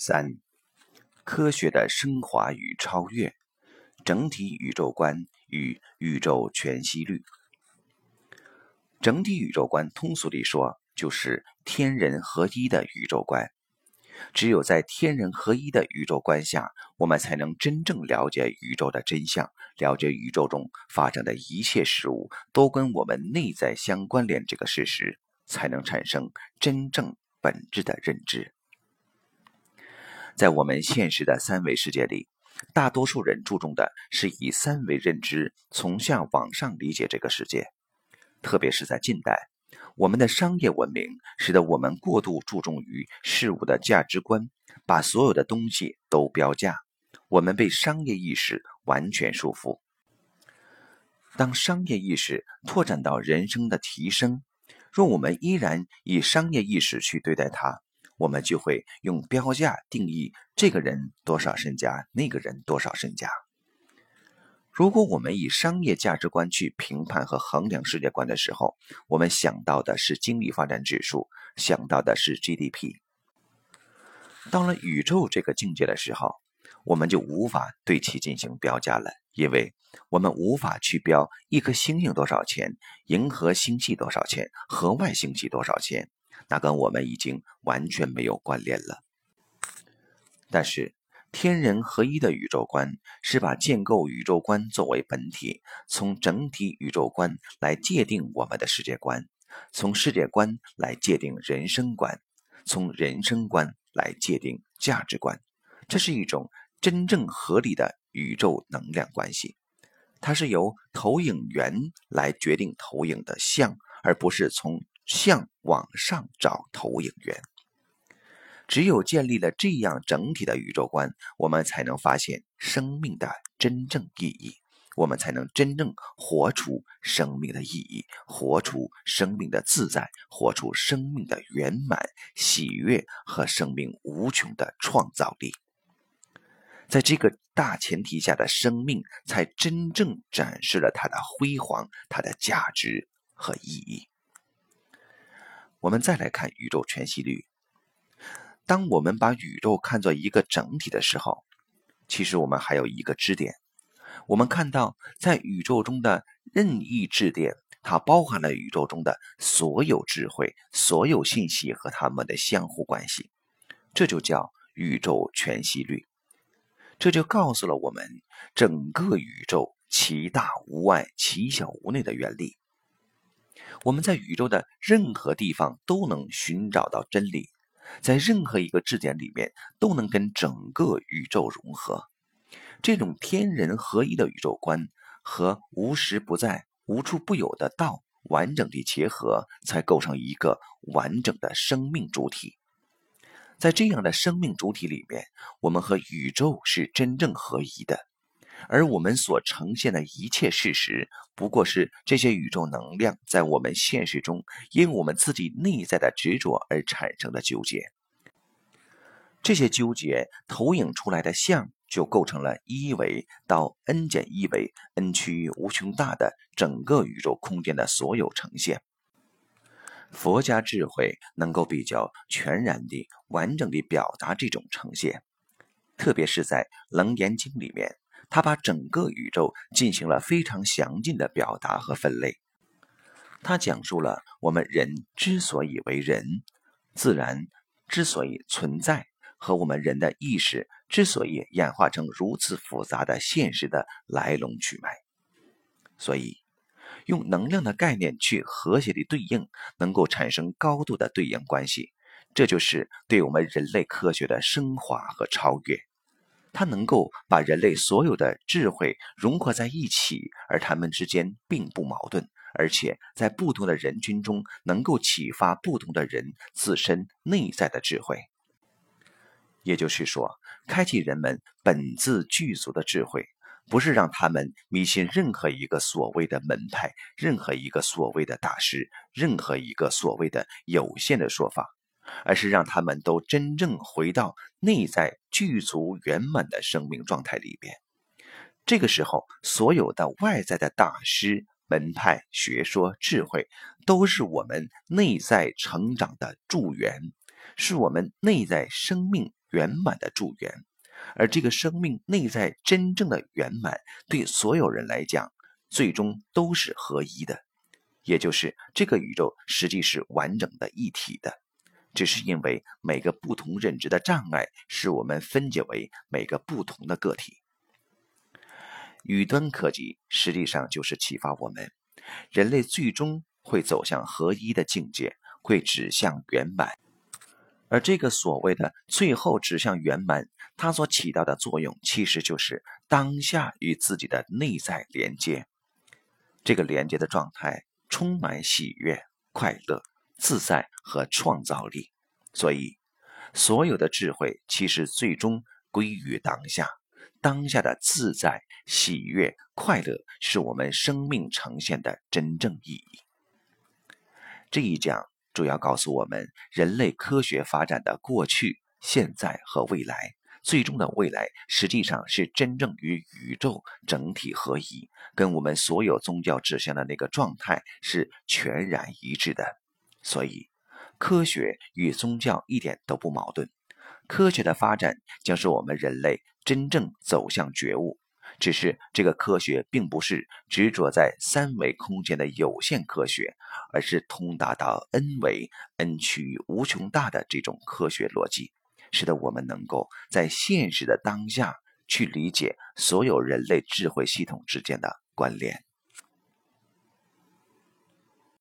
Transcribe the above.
三、科学的升华与超越，整体宇宙观与宇宙全息律。整体宇宙观，通俗地说，就是天人合一的宇宙观。只有在天人合一的宇宙观下，我们才能真正了解宇宙的真相，了解宇宙中发生的一切事物都跟我们内在相关联这个事实，才能产生真正本质的认知。在我们现实的三维世界里，大多数人注重的是以三维认知从下往上理解这个世界。特别是在近代，我们的商业文明使得我们过度注重于事物的价值观，把所有的东西都标价。我们被商业意识完全束缚。当商业意识拓展到人生的提升，若我们依然以商业意识去对待它，我们就会用标价定义这个人多少身家，那个人多少身家。如果我们以商业价值观去评判和衡量世界观的时候，我们想到的是经济发展指数，想到的是 GDP。到了宇宙这个境界的时候，我们就无法对其进行标价了，因为我们无法去标一颗星星多少钱，银河星系多少钱，河外星系多少钱。那跟我们已经完全没有关联了。但是，天人合一的宇宙观是把建构宇宙观作为本体，从整体宇宙观来界定我们的世界观，从世界观来界定人生观，从人生观来界定价值观。这是一种真正合理的宇宙能量关系，它是由投影源来决定投影的像，而不是从。向往上找投影源，只有建立了这样整体的宇宙观，我们才能发现生命的真正意义，我们才能真正活出生命的意义，活出生命的自在，活出生命的圆满、喜悦和生命无穷的创造力。在这个大前提下的生命，才真正展示了它的辉煌、它的价值和意义。我们再来看宇宙全息律。当我们把宇宙看作一个整体的时候，其实我们还有一个支点。我们看到，在宇宙中的任意质点，它包含了宇宙中的所有智慧、所有信息和它们的相互关系。这就叫宇宙全息律。这就告诉了我们，整个宇宙其大无外，其小无内的原理。我们在宇宙的任何地方都能寻找到真理，在任何一个质点里面都能跟整个宇宙融合。这种天人合一的宇宙观和无时不在、无处不有的道完整地结合，才构成一个完整的生命主体。在这样的生命主体里面，我们和宇宙是真正合一的。而我们所呈现的一切事实，不过是这些宇宙能量在我们现实中因我们自己内在的执着而产生的纠结。这些纠结投影出来的像，就构成了一维到 n 减一维 n 趋于无穷大的整个宇宙空间的所有呈现。佛家智慧能够比较全然地、完整地表达这种呈现，特别是在《楞严经》里面。他把整个宇宙进行了非常详尽的表达和分类。他讲述了我们人之所以为人，自然之所以存在，和我们人的意识之所以演化成如此复杂的现实的来龙去脉。所以，用能量的概念去和谐的对应，能够产生高度的对应关系。这就是对我们人类科学的升华和超越。它能够把人类所有的智慧融合在一起，而它们之间并不矛盾，而且在不同的人群中能够启发不同的人自身内在的智慧。也就是说，开启人们本自具足的智慧，不是让他们迷信任何一个所谓的门派、任何一个所谓的大师、任何一个所谓的有限的说法。而是让他们都真正回到内在具足圆满的生命状态里边。这个时候，所有的外在的大师、门派、学说、智慧，都是我们内在成长的助缘，是我们内在生命圆满的助缘，而这个生命内在真正的圆满，对所有人来讲，最终都是合一的，也就是这个宇宙实际是完整的一体的，只是因为每个不同认知的障碍，使我们分解为每个不同的个体。宇端科技实际上就是启发我们，人类最终会走向合一的境界，会指向圆满。而这个所谓的最后指向圆满，它所起到的作用，其实就是当下与自己的内在连接。这个连接的状态充满喜悦、快乐、自在和创造力。所以，所有的智慧其实最终归于当下。当下的自在、喜悦、快乐，是我们生命呈现的真正意义。这一讲主要告诉我们，人类科学发展的过去、现在和未来，最终的未来实际上是真正与宇宙整体合一，跟我们所有宗教指向的那个状态是全然一致的。所以，科学与宗教一点都不矛盾。科学的发展将是我们人类真正走向觉悟，只是这个科学并不是执着在三维空间的有限科学，而是通达到 n 维、n 趋于无穷大的这种科学逻辑，使得我们能够在现实的当下去理解所有人类智慧系统之间的关联。